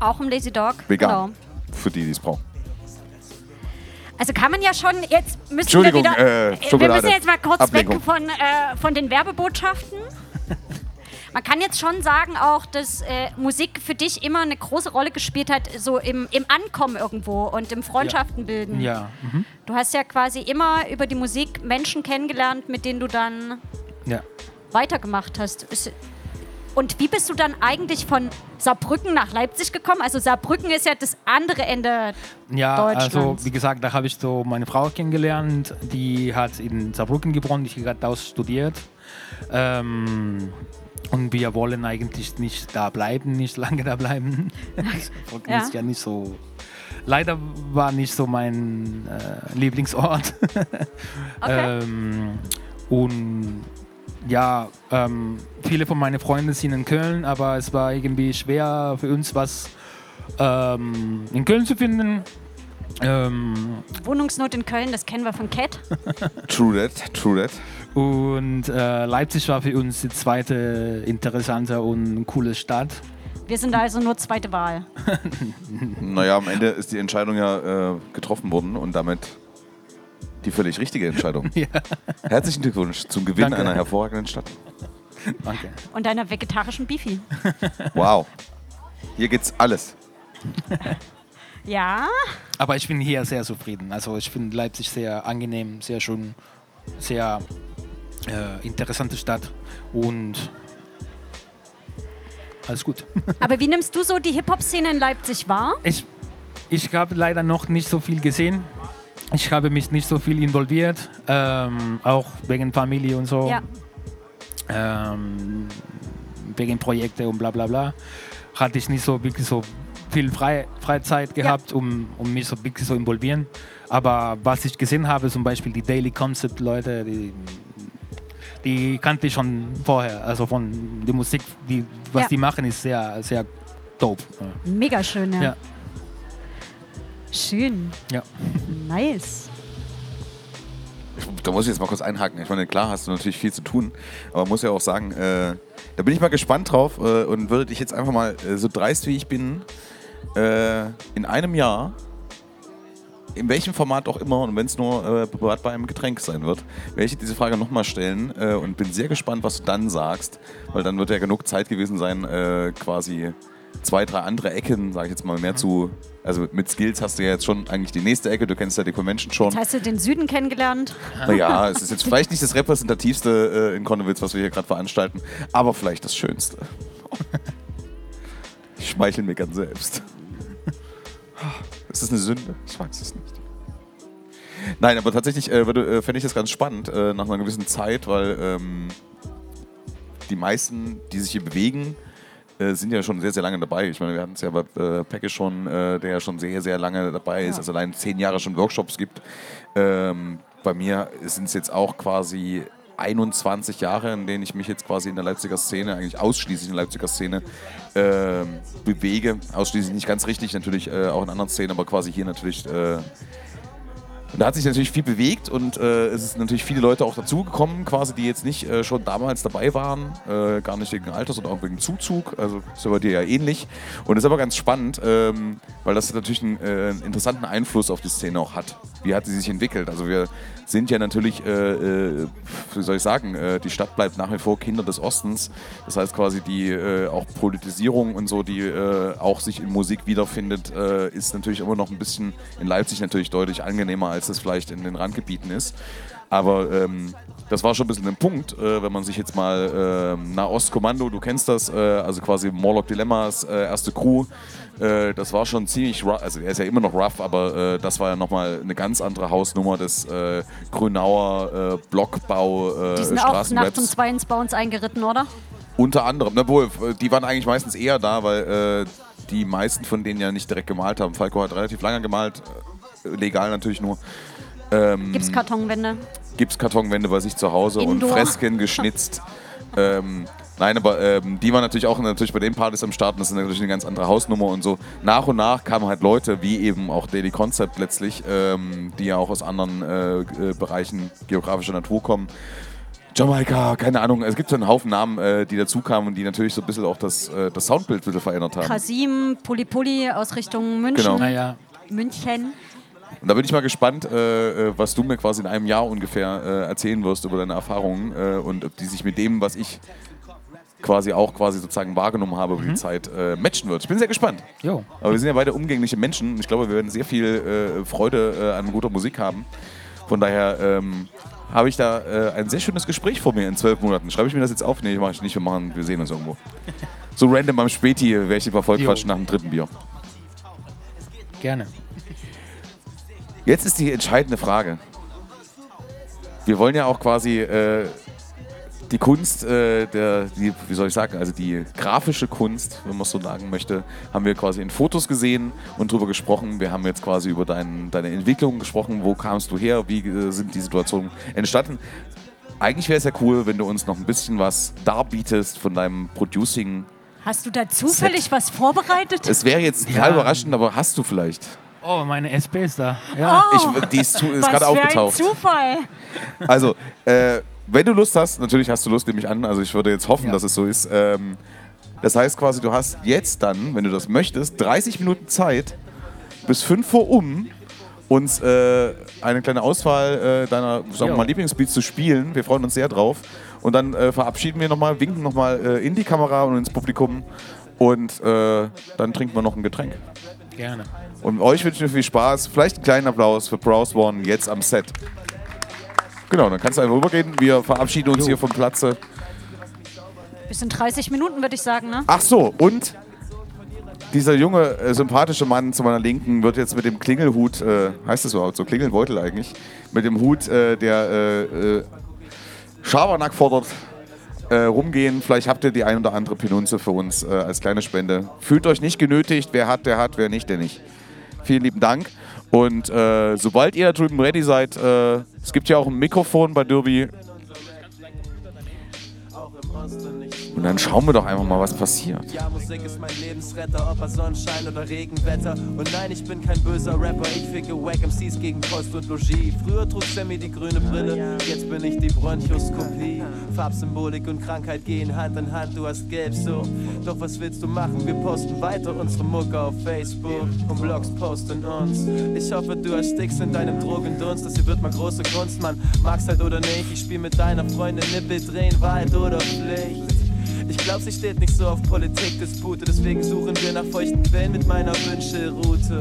auch im Lazy Dog. Vegan. Genau. Für die, die es brauchen. Also kann man ja schon, jetzt müssen wir wieder, äh, wir müssen jetzt mal kurz Ablenkung. weg von, äh, von den Werbebotschaften. Man kann jetzt schon sagen auch, dass äh, Musik für dich immer eine große Rolle gespielt hat, so im, im Ankommen irgendwo und im Freundschaften bilden. Ja. Mhm. Du hast ja quasi immer über die Musik Menschen kennengelernt, mit denen du dann Ja. weitergemacht hast. Ist- Und wie bist du dann eigentlich von Saarbrücken nach Leipzig gekommen? Also Saarbrücken ist ja das andere Ende Ja, Deutschlands. also wie gesagt, da habe ich so meine Frau kennengelernt, die hat in Saarbrücken geboren, ich habe dort studiert. Ähm, und wir wollen eigentlich nicht da bleiben, nicht lange da bleiben. Saarbrücken Ja. ist ja nicht so. Leider war nicht so mein äh, Lieblingsort. Okay. ähm, und ja, ähm, viele von meinen Freunden sind in Köln, aber es war irgendwie schwer für uns was ähm, in Köln zu finden. Ähm, Wohnungsnot in Köln, das kennen wir von Cat. True that, true that. Und äh, Leipzig war für uns die zweite interessante und coole Stadt. Wir sind also nur zweite Wahl. Naja, am Ende ist die Entscheidung ja äh, getroffen worden und damit die völlig richtige Entscheidung. Ja. Herzlichen Glückwunsch zum Gewinn Danke. einer hervorragenden Stadt. Danke. Und deiner vegetarischen Beefy. Wow. Hier gibt's alles. Ja, Aber ich bin hier sehr zufrieden. Also ich finde Leipzig sehr angenehm, sehr schön, sehr äh, interessante Stadt und alles gut. aber wie nimmst du so die Hip-Hop-Szene in Leipzig wahr? Ich, ich habe leider noch nicht so viel gesehen. Ich habe mich nicht so viel involviert, ähm, auch wegen Familie und so, Ja. ähm, wegen Projekte und bla bla bla. Hatte ich nicht so wirklich so viel Frei, Freizeit gehabt, um, um mich so wirklich so involvieren. Aber was ich gesehen habe, zum Beispiel die Daily Concept Leute, die, die kannte ich schon vorher. Also von der Musik, die, was Ja. die machen, ist sehr, sehr dope. Mega schön, ja. Schön. Ja. Nice. Da muss ich jetzt mal kurz einhaken. Ich meine, klar hast du natürlich viel zu tun, aber man muss ja auch sagen, äh, da bin ich mal gespannt drauf äh, und würde dich jetzt einfach mal, äh, so dreist wie ich bin, äh, in einem Jahr, in welchem Format auch immer und wenn es nur äh, privat bei einem Getränk sein wird, werde ich dir diese Frage nochmal stellen äh, und bin sehr gespannt, was du dann sagst, weil dann wird ja genug Zeit gewesen sein, äh, quasi zwei, drei andere Ecken, sage ich jetzt mal, mehr zu. Also mit Skills hast du ja jetzt schon eigentlich die nächste Ecke, du kennst ja die Convention schon. Jetzt hast du den Süden kennengelernt. Naja, es ist jetzt vielleicht nicht das repräsentativste äh, in Konnewitz, was wir hier gerade veranstalten, aber vielleicht das Schönste. Ich schmeichel mir ganz selbst. Ist das eine Sünde? Ich weiß es nicht. Nein, aber tatsächlich äh, äh, fände ich das ganz spannend äh, nach einer gewissen Zeit, weil ähm, die meisten, die sich hier bewegen, äh, sind ja schon sehr, sehr lange dabei. Ich meine, wir hatten es ja bei äh, Pecke schon, äh, der ja schon sehr, sehr lange dabei ist, Ja. also allein zehn Jahre schon Workshops gibt. Ähm, bei mir sind es jetzt auch quasi 21 Jahre, in denen ich mich jetzt quasi in der Leipziger Szene, eigentlich ausschließlich in der Leipziger Szene ähm, bewege. Ausschließlich nicht ganz richtig, natürlich äh, auch in anderen Szenen, aber quasi hier natürlich äh, und da hat sich natürlich viel bewegt und äh, es ist natürlich viele Leute auch dazugekommen, quasi, die jetzt nicht äh, schon damals dabei waren, äh, gar nicht wegen Alters oder auch wegen Zuzug. Also ist ja bei dir ja ähnlich. Und das ist aber ganz spannend, ähm, weil das natürlich einen, äh, einen interessanten Einfluss auf die Szene auch hat. Wie hat sie sich entwickelt? Also wir sind ja natürlich, äh, äh, wie soll ich sagen, die Stadt bleibt nach wie vor Kinder des Ostens. Das heißt quasi die auch Politisierung und so, die auch sich in Musik wiederfindet, ist natürlich immer noch ein bisschen in Leipzig natürlich deutlich angenehmer, als es vielleicht in den Randgebieten ist. Aber ähm, das war schon ein bisschen ein Punkt, äh, wenn man sich jetzt mal äh, Nahost-Kommando, du kennst das, äh, also quasi Morlock Dilemmas, äh, erste Crew, äh, das war schon ziemlich rough, also er ist ja immer noch rough, aber äh, das war ja nochmal eine ganz andere Hausnummer des Grünauer Blockbau äh, Die sind auch nachts um zwei ins bei uns eingeritten, oder? Unter anderem, na wohl, die waren eigentlich meistens eher da, weil die meisten von denen ja nicht direkt gemalt haben. Falco hat relativ lange gemalt, legal natürlich nur. Ähm, Gipskartonwände. Gipskartonwände bei sich zu Hause Indoor. und Fresken geschnitzt. ähm, nein, aber ähm, die waren natürlich auch natürlich bei den Partys am Start. und Das ist natürlich eine ganz andere Hausnummer und so. Nach und nach kamen halt Leute, wie eben auch Daily Concept letztlich, ähm, die ja auch aus anderen äh, äh, Bereichen geografischer Natur kommen. Jamaika, keine Ahnung. Es gibt so einen Haufen Namen, äh, die dazu kamen und die natürlich so ein bisschen auch das, äh, das Soundbild ein bisschen verändert haben. Kasim, Pulli Pulli aus Richtung München. Genau. Naja. München. Und da bin ich mal gespannt, äh, äh, was du mir quasi in einem Jahr ungefähr äh, erzählen wirst über deine Erfahrungen äh, und ob die sich mit dem, was ich quasi auch quasi sozusagen wahrgenommen habe über die Zeit, äh, matchen wird. Ich bin sehr gespannt. Jo. Aber wir sind ja beide umgängliche Menschen. Ich glaube, wir werden sehr viel äh, Freude an guter Musik haben. Von daher ähm, habe ich da ein sehr schönes Gespräch vor mir in zwölf Monaten. Schreibe ich mir das jetzt auf? Nee, mache ich nicht. Wir, machen, wir sehen uns irgendwo. So random am Späti werde ich Jo. quatschen nach dem dritten Bier. Gerne. Jetzt ist die entscheidende Frage. Wir wollen ja auch quasi äh, die Kunst, äh, der, die, wie soll ich sagen, also die grafische Kunst, wenn man es so sagen möchte, haben wir quasi in Fotos gesehen und drüber gesprochen. Wir haben jetzt quasi über dein, deine Entwicklung gesprochen. Wo kamst du her? Wie äh, sind die Situationen entstanden? Eigentlich wäre es ja cool, wenn du uns noch ein bisschen was darbietest von deinem Producing. Hast du da zufällig was vorbereitet? Es wäre jetzt total überraschend, aber hast du vielleicht? Oh, meine SP ist da. Ja. Oh, Ich, die ist, zu, ist was gerade für ein aufgetaucht. Zufall. Also, äh, wenn du Lust hast, natürlich hast du Lust, nehme ich an, also ich würde jetzt hoffen, Ja. dass es so ist. Ähm, das heißt quasi, du hast jetzt dann, wenn du das möchtest, 30 Minuten Zeit bis 5 vor um uns äh, eine kleine Auswahl äh, deiner sagen wir mal, Lieblingsbeats zu spielen. Wir freuen uns sehr drauf. Und dann äh, verabschieden wir nochmal, winken nochmal äh, in die Kamera und ins Publikum. Und äh, dann trinken wir noch ein Getränk. Gerne. Und euch wünschen wir viel Spaß. Vielleicht einen kleinen Applaus für Browse One jetzt am Set. Genau, dann kannst du einfach rübergehen. Wir verabschieden uns hier vom Platze. Bis in 30 Minuten, würde ich sagen, ne? Ach so, und dieser junge, äh, sympathische Mann zu meiner Linken wird jetzt mit dem Klingelhut, äh, heißt das überhaupt so, Klingelbeutel eigentlich, mit dem Hut, äh, der äh, äh, Schabernack fordert, äh, rumgehen. Vielleicht habt ihr die ein oder andere Pinunze für uns äh, als kleine Spende. Fühlt euch nicht genötigt, wer hat, der hat, wer nicht, der nicht. Vielen lieben Dank. Und äh, sobald ihr da drüben ready seid, äh, es gibt ja auch ein Mikrofon bei Derby. Und dann schauen wir doch einfach mal, was passiert. Ja, Musik ist mein Lebensretter, ob er Sonnenschein oder Regenwetter. Und nein, ich bin kein böser Rapper, ich ficke Wack MCs gegen Kost und Logis. Früher trug Sammy die grüne Brille, jetzt bin ich die Bronchoskopie. Farbsymbolik und Krankheit gehen Hand in Hand, du hast gelb so. Doch was willst du machen? Wir posten weiter unsere Mucke auf Facebook und Blogs posten uns. Ich hoffe, du erstickst in deinem Drogendunst, das hier wird mal große Kunst, man mag's halt oder nicht. Ich spiel mit deiner Freundin Nippel drehen, Wahrheit oder Pflicht. Ich glaub, sie steht nicht so auf Politikdispute, deswegen suchen wir nach feuchten Quellen mit meiner Wünschelroute.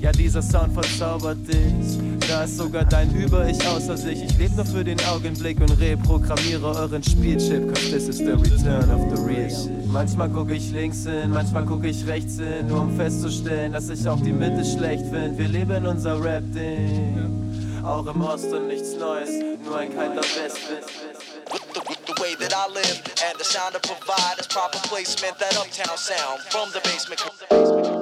Ja, dieser Sound verzaubert dich. Da ist sogar dein Über-Ich außer sich. Ich lebe nur für den Augenblick und reprogrammiere euren Spielchip. Cause this is the return of the real shit. Manchmal guck ich links hin, manchmal guck ich rechts hin, nur um festzustellen, dass ich auch die Mitte schlecht find. Wir leben unser Rap-Ding. Auch im Osten nichts Neues, nur ein kalter Westwind. Way that I live and the sound I provide is proper placement. That uptown sound from the basement.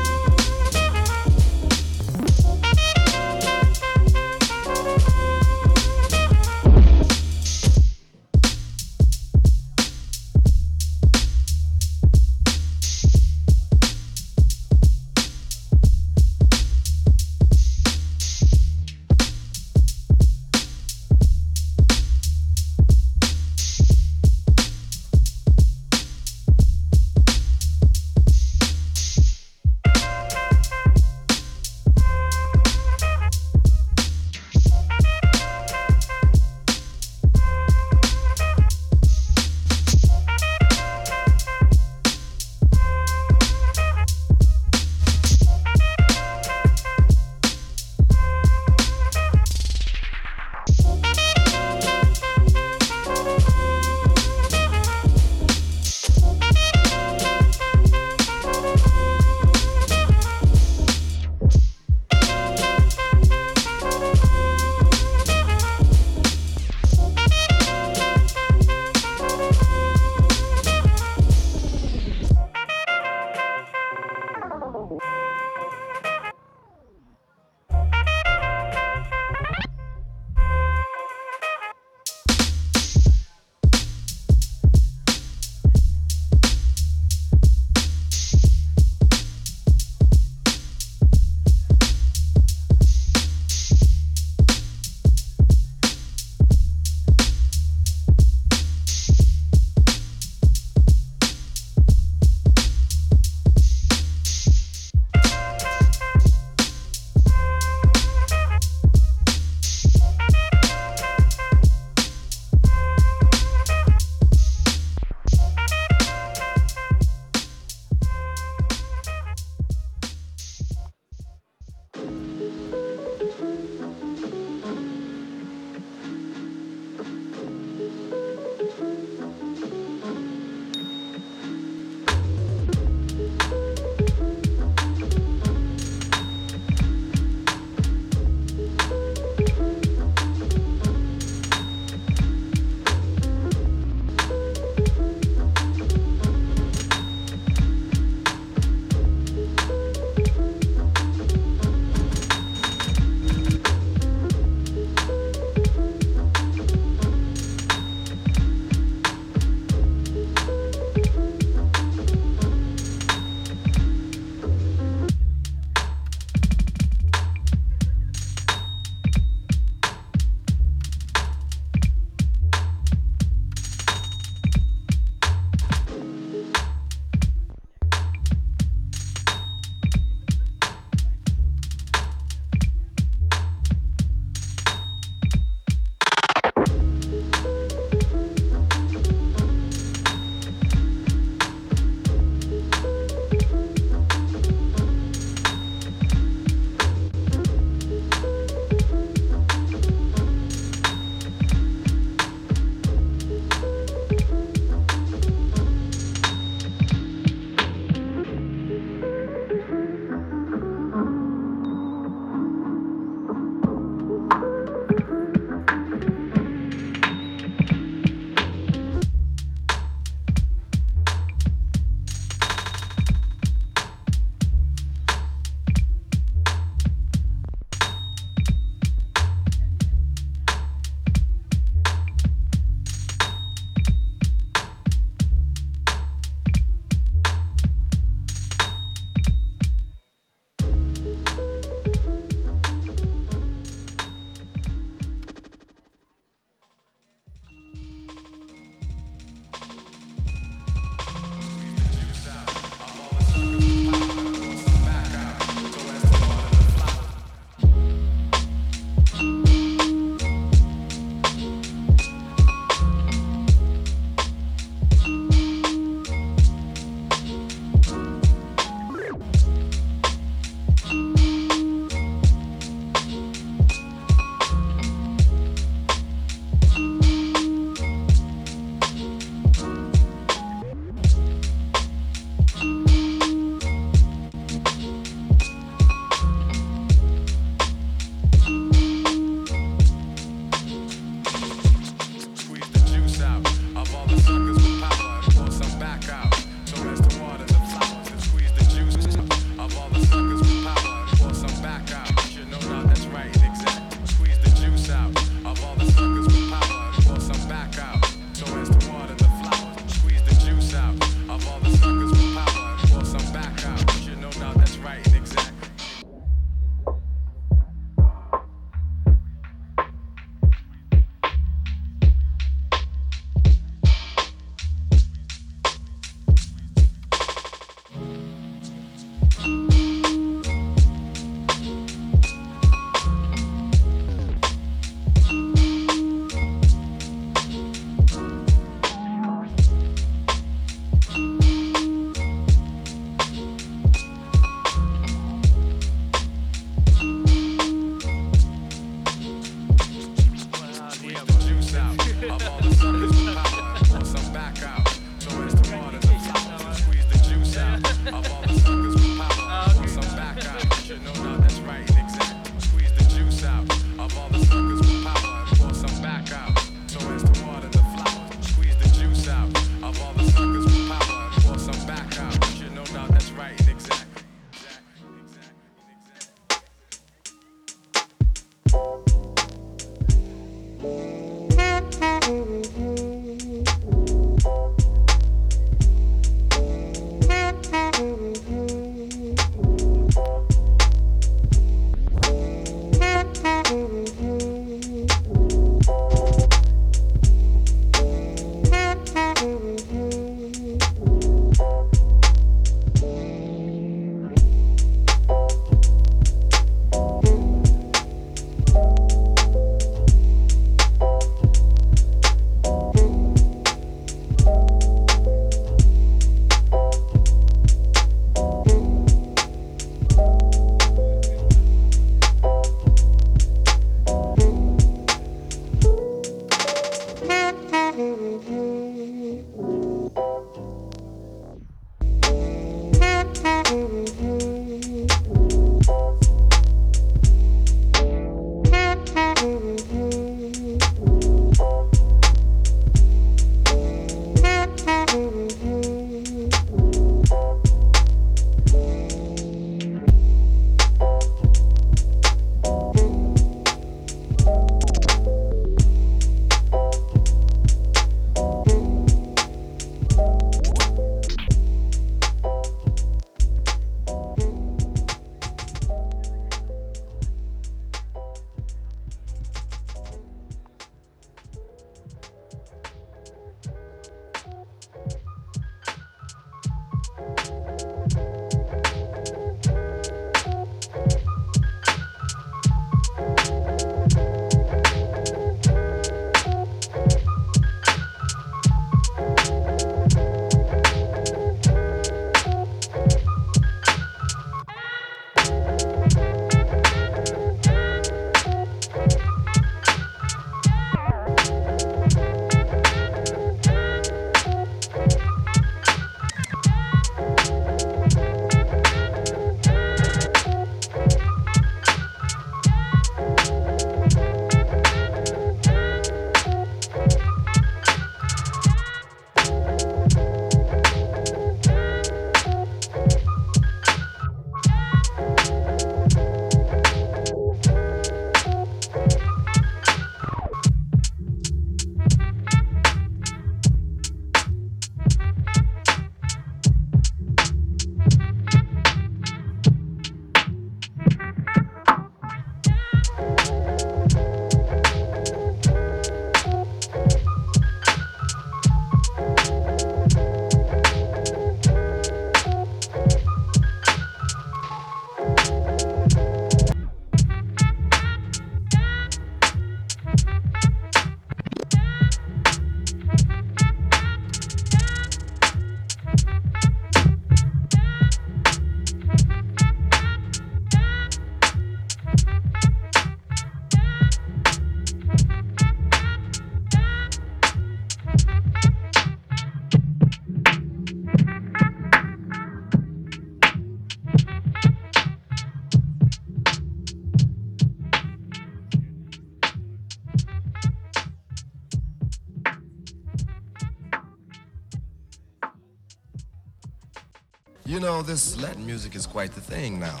Know, this Latin music is quite the thing now.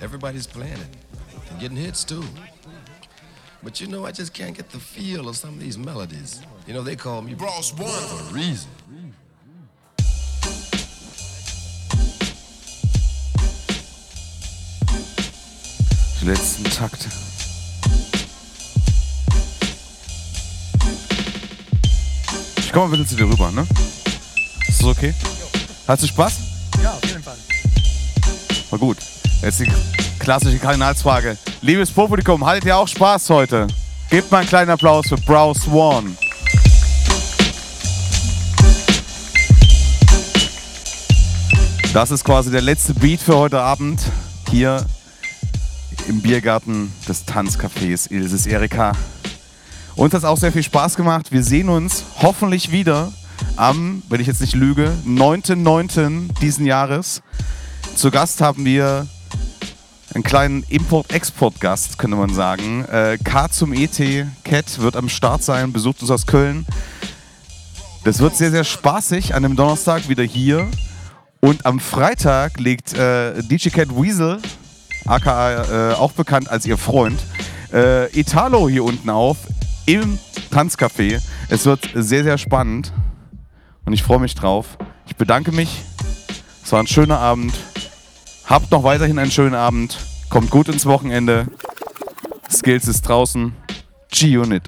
Everybody's playing it and getting hits too. But you know, I just can't get the feel of some of these melodies. You know, they call me Boss One for a reason. Die letzten Takte. Ich komme mal bitte zu dir rüber, ne? Ist das okay? Hast du Spaß? War gut. Jetzt die klassische Kardinalsfrage. Liebes Publikum, hattet ihr auch Spaß heute? Gebt mal einen kleinen Applaus für Browse One. Das ist quasi der letzte Beat für heute Abend hier im Biergarten des Tanzcafés Ilses Erika. Uns hat es auch sehr viel Spaß gemacht. Wir sehen uns hoffentlich wieder am, wenn ich jetzt nicht lüge, 9.9. diesen Jahres. Zu Gast haben wir einen kleinen Import-Export-Gast, könnte man sagen. Äh, K zum ET, Cat wird am Start sein, besucht uns aus Köln. Das wird sehr, sehr spaßig an dem Donnerstag wieder hier. Und am Freitag legt äh, DJ Cat Weasel, aka äh, auch bekannt als ihr Freund, äh, Italo hier unten auf im Tanzcafé. Es wird sehr, sehr spannend und ich freue mich drauf. Ich bedanke mich. Es war ein schöner Abend. Habt noch weiterhin einen schönen Abend. Kommt gut ins Wochenende. Skills ist draußen. G-Unit.